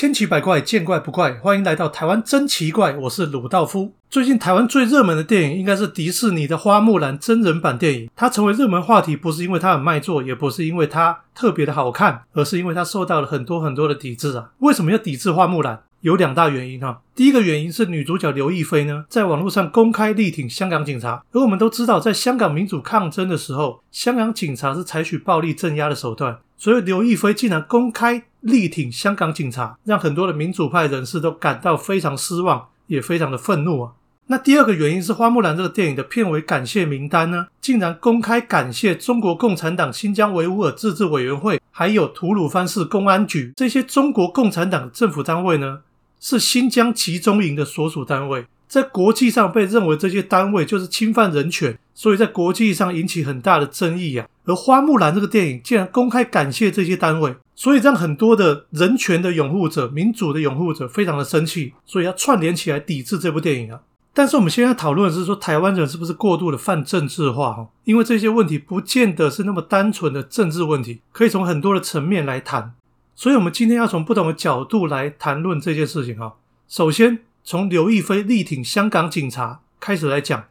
千奇百怪，见怪不怪。欢迎来到台湾真奇怪，我是鲁道夫。最近台湾最热门的电影应该是迪士尼的《花木兰》真人版电影。它成为热门话题，不是因为它很卖座，也不是因为它特别的好看，而是因为它受到了很多很多的抵制啊。为什么要抵制《花木兰》？有两大原因哈。第一个原因是女主角刘亦菲呢，在网络上公开力挺香港警察。而我们都知道，在香港民主抗争的时候，香港警察是采取暴力镇压的手段。所以刘亦菲竟然公开力挺香港警察，让很多的民主派人士都感到非常失望，也非常的愤怒啊。那第二个原因是《花木兰》这个电影的片尾感谢名单呢，竟然公开感谢中国共产党新疆维吾尔自治委员会，还有吐鲁番市公安局这些中国共产党政府单位呢，是新疆集中营的所属单位。在国际上被认为这些单位就是侵犯人权，所以在国际上引起很大的争议啊。而《花木兰》这个电影竟然公开感谢这些单位，所以让很多的人权的拥护者、民主的拥护者非常的生气，所以要串联起来抵制这部电影啊。但是我们现在讨论的是说，台湾人是不是过度的泛政治化？哈，因为这些问题不见得是那么单纯的政治问题，可以从很多的层面来谈。所以，我们今天要从不同的角度来谈论这件事情哈。首先。从刘亦菲力挺香港警察开始来讲，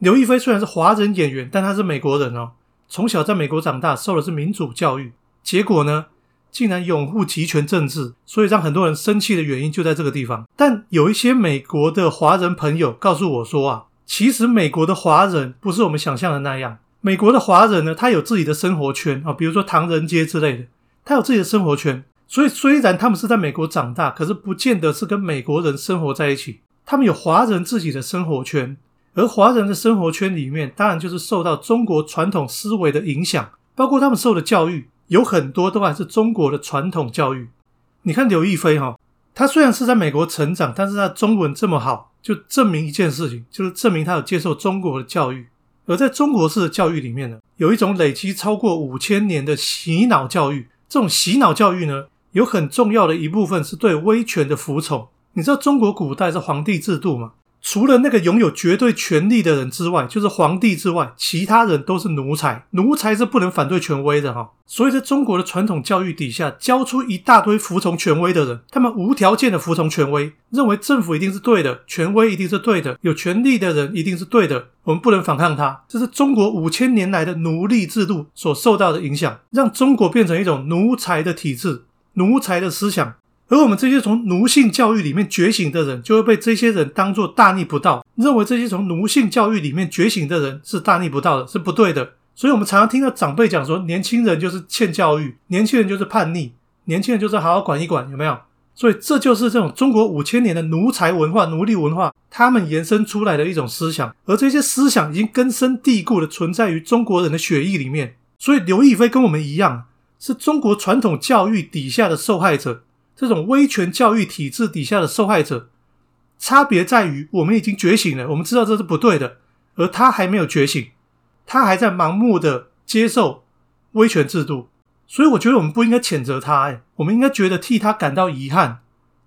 刘亦菲虽然是华人演员，但她是美国人哦，从小在美国长大，受的是民主教育，结果呢，竟然拥护集权政治，所以让很多人生气的原因就在这个地方。但有一些美国的华人朋友告诉我说啊，其实美国的华人不是我们想象的那样，美国的华人呢，他有自己的生活圈啊，比如说唐人街之类的，他有自己的生活圈。所以，虽然他们是在美国长大，可是不见得是跟美国人生活在一起。他们有华人自己的生活圈，而华人的生活圈里面，当然就是受到中国传统思维的影响，包括他们受的教育，有很多都还是中国的传统教育。你看刘亦菲哈，她虽然是在美国成长，但是她中文这么好，就证明一件事情，就是证明她有接受中国的教育。而在中国式的教育里面呢，有一种累积超过五千年的洗脑教育，这种洗脑教育呢。有很重要的一部分是对威权的服从。你知道中国古代是皇帝制度吗？除了那个拥有绝对权力的人之外，就是皇帝之外，其他人都是奴才。奴才是不能反对权威的哈。所以在中国的传统教育底下，教出一大堆服从权威的人，他们无条件的服从权威，认为政府一定是对的，权威一定是对的，有权力的人一定是对的，我们不能反抗他。这是中国五千年来的奴隶制度所受到的影响，让中国变成一种奴才的体制。奴才的思想，而我们这些从奴性教育里面觉醒的人，就会被这些人当作大逆不道，认为这些从奴性教育里面觉醒的人是大逆不道的，是不对的。所以，我们常常听到长辈讲说，年轻人就是欠教育，年轻人就是叛逆，年轻人就是好好管一管，有没有？所以，这就是这种中国五千年的奴才文化、奴隶文化，他们延伸出来的一种思想，而这些思想已经根深蒂固的存在于中国人的血液里面。所以，刘亦菲跟我们一样。是中国传统教育底下的受害者，这种威权教育体制底下的受害者，差别在于我们已经觉醒了，我们知道这是不对的，而他还没有觉醒，他还在盲目的接受威权制度，所以我觉得我们不应该谴责他，哎，我们应该觉得替他感到遗憾，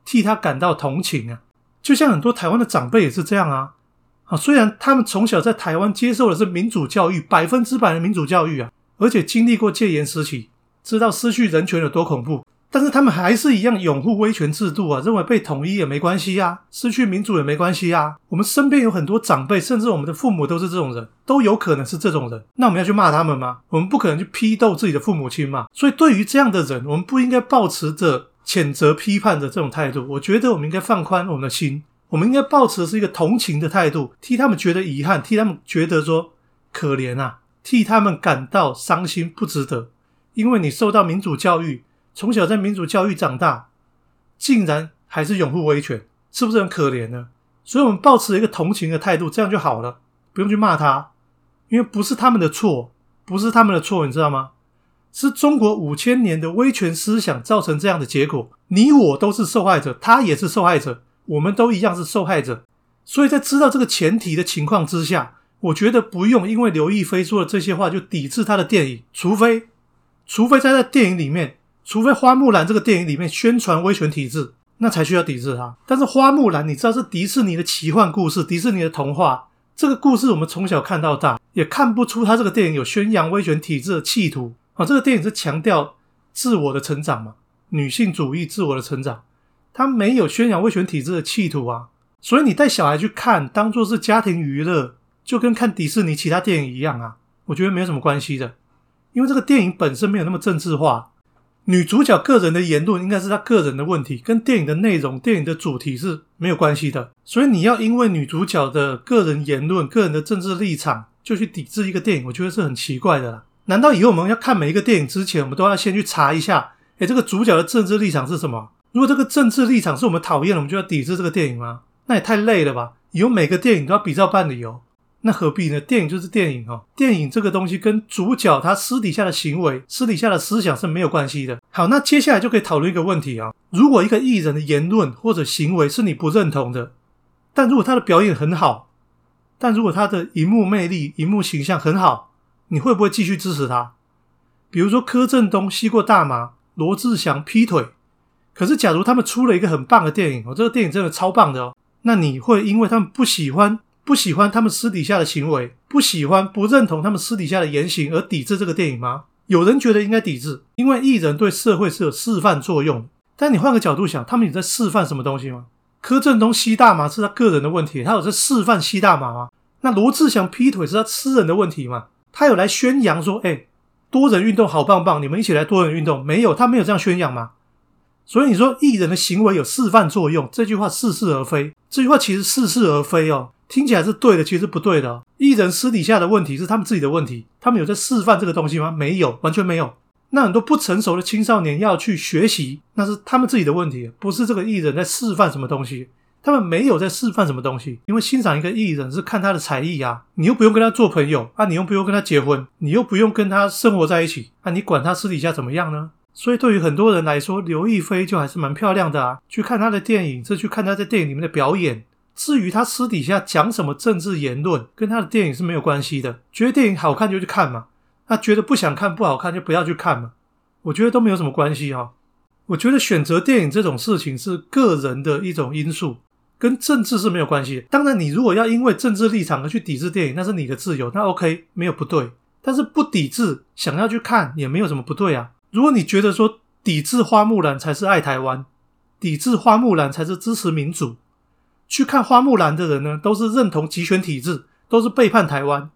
替他感到同情啊，就像很多台湾的长辈也是这样啊，啊，虽然他们从小在台湾接受的是民主教育，百分之百的民主教育啊，而且经历过戒严时期。知道失去人权有多恐怖，但是他们还是一样拥护威权制度啊，认为被统一也没关系啊，失去民主也没关系啊。我们身边有很多长辈，甚至我们的父母都是这种人，都有可能是这种人。那我们要去骂他们吗？我们不可能去批斗自己的父母亲嘛。所以对于这样的人，我们不应该抱持着谴责、批判的这种态度。我觉得我们应该放宽我们的心，我们应该抱持的是一个同情的态度，替他们觉得遗憾，替他们觉得说可怜啊，替他们感到伤心，不值得。因为你受到民主教育，从小在民主教育长大，竟然还是拥护威权，是不是很可怜呢？所以，我们保持一个同情的态度，这样就好了，不用去骂他，因为不是他们的错，不是他们的错，你知道吗？是中国五千年的威权思想造成这样的结果，你我都是受害者，他也是受害者，我们都一样是受害者。所以在知道这个前提的情况之下，我觉得不用因为刘亦菲说的这些话就抵制他的电影，除非。除非在在电影里面，除非《花木兰》这个电影里面宣传威权体制，那才需要抵制它。但是《花木兰》，你知道是迪士尼的奇幻故事，迪士尼的童话，这个故事我们从小看到大，也看不出它这个电影有宣扬威权体制的企图啊。这个电影是强调自我的成长嘛，女性主义、自我的成长，他没有宣扬威权体制的企图啊。所以你带小孩去看，当做是家庭娱乐，就跟看迪士尼其他电影一样啊。我觉得没有什么关系的，因为这个电影本身没有那么政治化。女主角个人的言论应该是她个人的问题，跟电影的内容、电影的主题是没有关系的。所以你要因为女主角的个人言论、个人的政治立场就去抵制一个电影，我觉得是很奇怪的啦。难道以后我们要看每一个电影之前，我们都要先去查一下？诶，这个主角的政治立场是什么？如果这个政治立场是我们讨厌的，我们就要抵制这个电影吗？那也太累了吧！以后每个电影都要比照办理由。那何必呢？电影就是电影哦，电影这个东西跟主角他私底下的行为、私底下的思想是没有关系的。好，那接下来就可以讨论一个问题啊：如果一个艺人的言论或者行为是你不认同的，但如果他的表演很好，但如果他的荧幕魅力、荧幕形象很好，你会不会继续支持他？比如说柯震东吸过大麻，罗志祥劈腿，可是假如他们出了一个很棒的电影，哦，这个电影真的超棒的哦，那你会因为他们不喜欢？不喜欢他们私底下的行为，不喜欢、不认同他们私底下的言行而抵制这个电影吗？有人觉得应该抵制，因为艺人对社会是有示范作用。但你换个角度想，他们有在示范什么东西吗？柯震东吸大麻是他个人的问题，他有在示范吸大麻吗？那罗志祥劈腿是他私人的问题吗？他有来宣扬说，哎，多人运动好棒棒，你们一起来多人运动？没有，他没有这样宣扬吗？所以你说艺人的行为有示范作用，这句话似是而非。这句话其实似是而非哦。听起来是对的，其实不对的。艺人私底下的问题是他们自己的问题，他们有在示范这个东西吗？没有，完全没有。那很多不成熟的青少年要去学习，那是他们自己的问题，不是这个艺人在示范什么东西。他们没有在示范什么东西，因为欣赏一个艺人是看他的才艺啊，你又不用跟他做朋友啊，你又不用跟他结婚，你又不用跟他生活在一起啊，你管他私底下怎么样呢？所以对于很多人来说，刘亦菲就还是蛮漂亮的啊。去看她的电影，是去看她在电影里面的表演。至于他私底下讲什么政治言论，跟他的电影是没有关系的。觉得电影好看就去看嘛，他觉得不想看不好看就不要去看嘛。我觉得都没有什么关系哈。我觉得选择电影这种事情是个人的一种因素，跟政治是没有关系。当然，你如果要因为政治立场而去抵制电影，那是你的自由，那 OK 没有不对。但是不抵制，想要去看也没有什么不对啊。如果你觉得说抵制花木兰才是爱台湾，抵制花木兰才是支持民主。去看花木兰的人呢，都是认同集权体制，都是背叛台湾。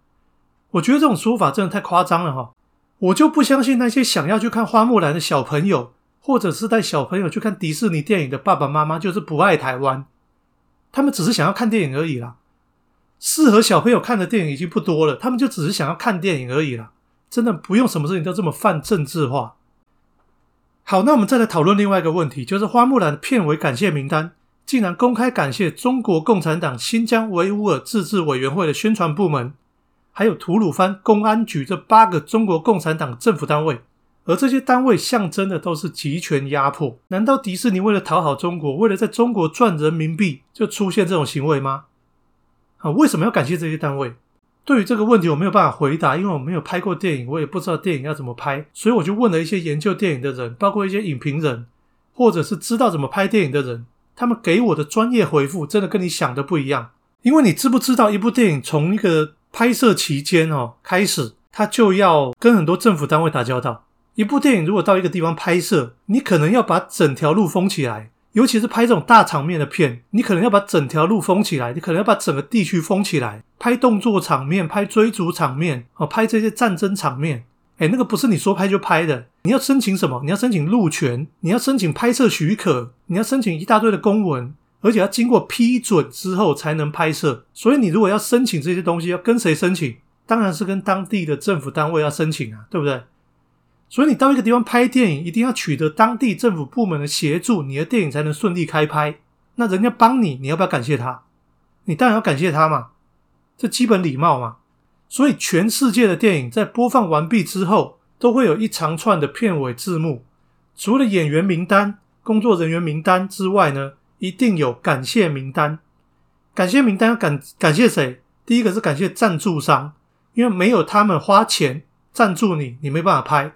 我觉得这种说法真的太夸张了哈！我就不相信那些想要去看花木兰的小朋友，或者是带小朋友去看迪士尼电影的爸爸妈妈，就是不爱台湾。他们只是想要看电影而已啦。适合小朋友看的电影已经不多了，他们就只是想要看电影而已啦。真的不用什么事情都这么泛政治化。好，那我们再来讨论另外一个问题，就是花木兰的片尾感谢名单。竟然公开感谢中国共产党新疆维吾尔自治委员会的宣传部门，还有吐鲁番公安局这八个中国共产党政府单位，而这些单位象征的都是集权压迫。难道迪士尼为了讨好中国，为了在中国赚人民币，就出现这种行为吗？啊，为什么要感谢这些单位？对于这个问题，我没有办法回答，因为我没有拍过电影，我也不知道电影要怎么拍，所以我就问了一些研究电影的人，包括一些影评人，或者是知道怎么拍电影的人。他们给我的专业回复真的跟你想的不一样，因为你知不知道，一部电影从一个拍摄期间哦开始，它就要跟很多政府单位打交道。一部电影如果到一个地方拍摄，你可能要把整条路封起来，尤其是拍这种大场面的片，你可能要把整条路封起来，你可能要把整个地区封起来，拍动作场面、拍追逐场面哦，拍这些战争场面。哎，那个不是你说拍就拍的，你要申请什么？你要申请路权，你要申请拍摄许可，你要申请一大堆的公文，而且要经过批准之后才能拍摄。所以你如果要申请这些东西，要跟谁申请？当然是跟当地的政府单位要申请啊，对不对？所以你到一个地方拍电影，一定要取得当地政府部门的协助，你的电影才能顺利开拍。那人家帮你，你要不要感谢他？你当然要感谢他嘛，这基本礼貌嘛。所以，全世界的电影在播放完毕之后，都会有一长串的片尾字幕。除了演员名单、工作人员名单之外呢，一定有感谢名单。感谢名单要感感谢谁？第一个是感谢赞助商，因为没有他们花钱赞助你，你没办法拍，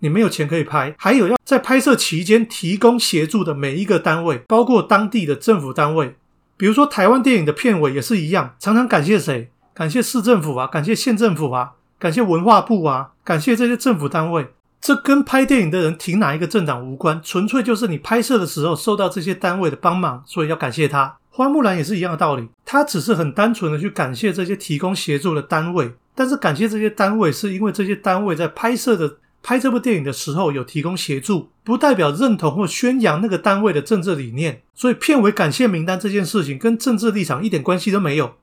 你没有钱可以拍。还有要在拍摄期间提供协助的每一个单位，包括当地的政府单位，比如说台湾电影的片尾也是一样，常常感谢谁？感谢市政府啊，感谢县政府啊，感谢文化部啊，感谢这些政府单位。这跟拍电影的人挺哪一个政党无关，纯粹就是你拍摄的时候受到这些单位的帮忙，所以要感谢他。花木兰也是一样的道理，他只是很单纯的去感谢这些提供协助的单位，但是感谢这些单位是因为这些单位在拍摄的拍这部电影的时候有提供协助，不代表认同或宣扬那个单位的政治理念。所以片尾感谢名单这件事情跟政治立场一点关系都没有。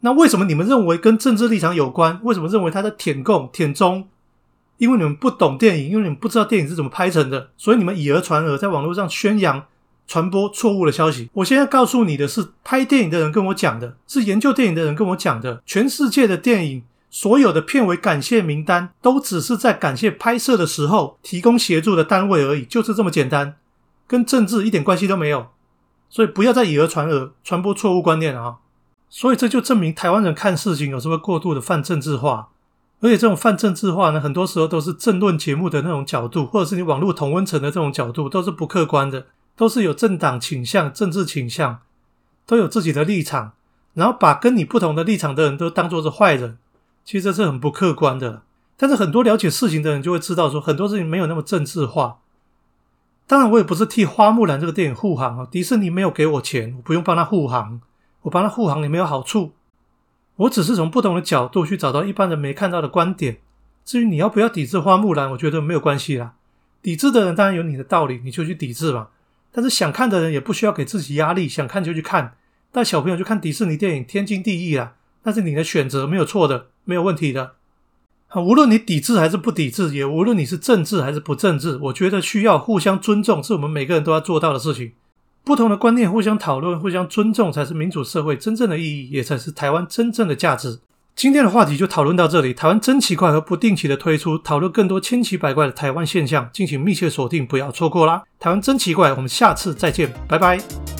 那为什么你们认为跟政治立场有关？为什么认为他在舔共、舔中？因为你们不懂电影，因为你们不知道电影是怎么拍成的，所以你们以讹传讹，在网络上宣扬、传播错误的消息。我现在告诉你的是，拍电影的人跟我讲的，是研究电影的人跟我讲的。全世界的电影所有的片尾感谢名单，都只是在感谢拍摄的时候提供协助的单位而已，就是这么简单，跟政治一点关系都没有。所以不要再以讹传讹，传播错误观念啊！所以这就证明台湾人看事情有时候过度的泛政治化。而且这种泛政治化呢，很多时候都是政论节目的那种角度，或者是你网络同温层的这种角度，都是不客观的，都是有政党倾向、政治倾向，都有自己的立场，然后把跟你不同的立场的人都当作是坏人，其实这是很不客观的。但是很多了解事情的人就会知道，说很多事情没有那么政治化。当然，我也不是替《花木兰》这个电影护航啊，迪士尼没有给我钱，我不用帮他护航，我帮他护航也没有好处。我只是从不同的角度去找到一般人没看到的观点。至于你要不要抵制花木兰，我觉得没有关系啦。抵制的人当然有你的道理，你就去抵制嘛。但是想看的人也不需要给自己压力，想看就去看。带小朋友去看迪士尼电影，天经地义啦。那是你的选择，没有错的，没有问题的。啊，无论你抵制还是不抵制，也无论你是政治还是不政治，我觉得需要互相尊重，是我们每个人都要做到的事情。不同的观念互相讨论、互相尊重，才是民主社会真正的意义，也才是台湾真正的价值。今天的话题就讨论到这里。台湾真奇怪和不定期的推出，讨论更多千奇百怪的台湾现象，敬请密切锁定，不要错过啦！台湾真奇怪，我们下次再见，拜拜。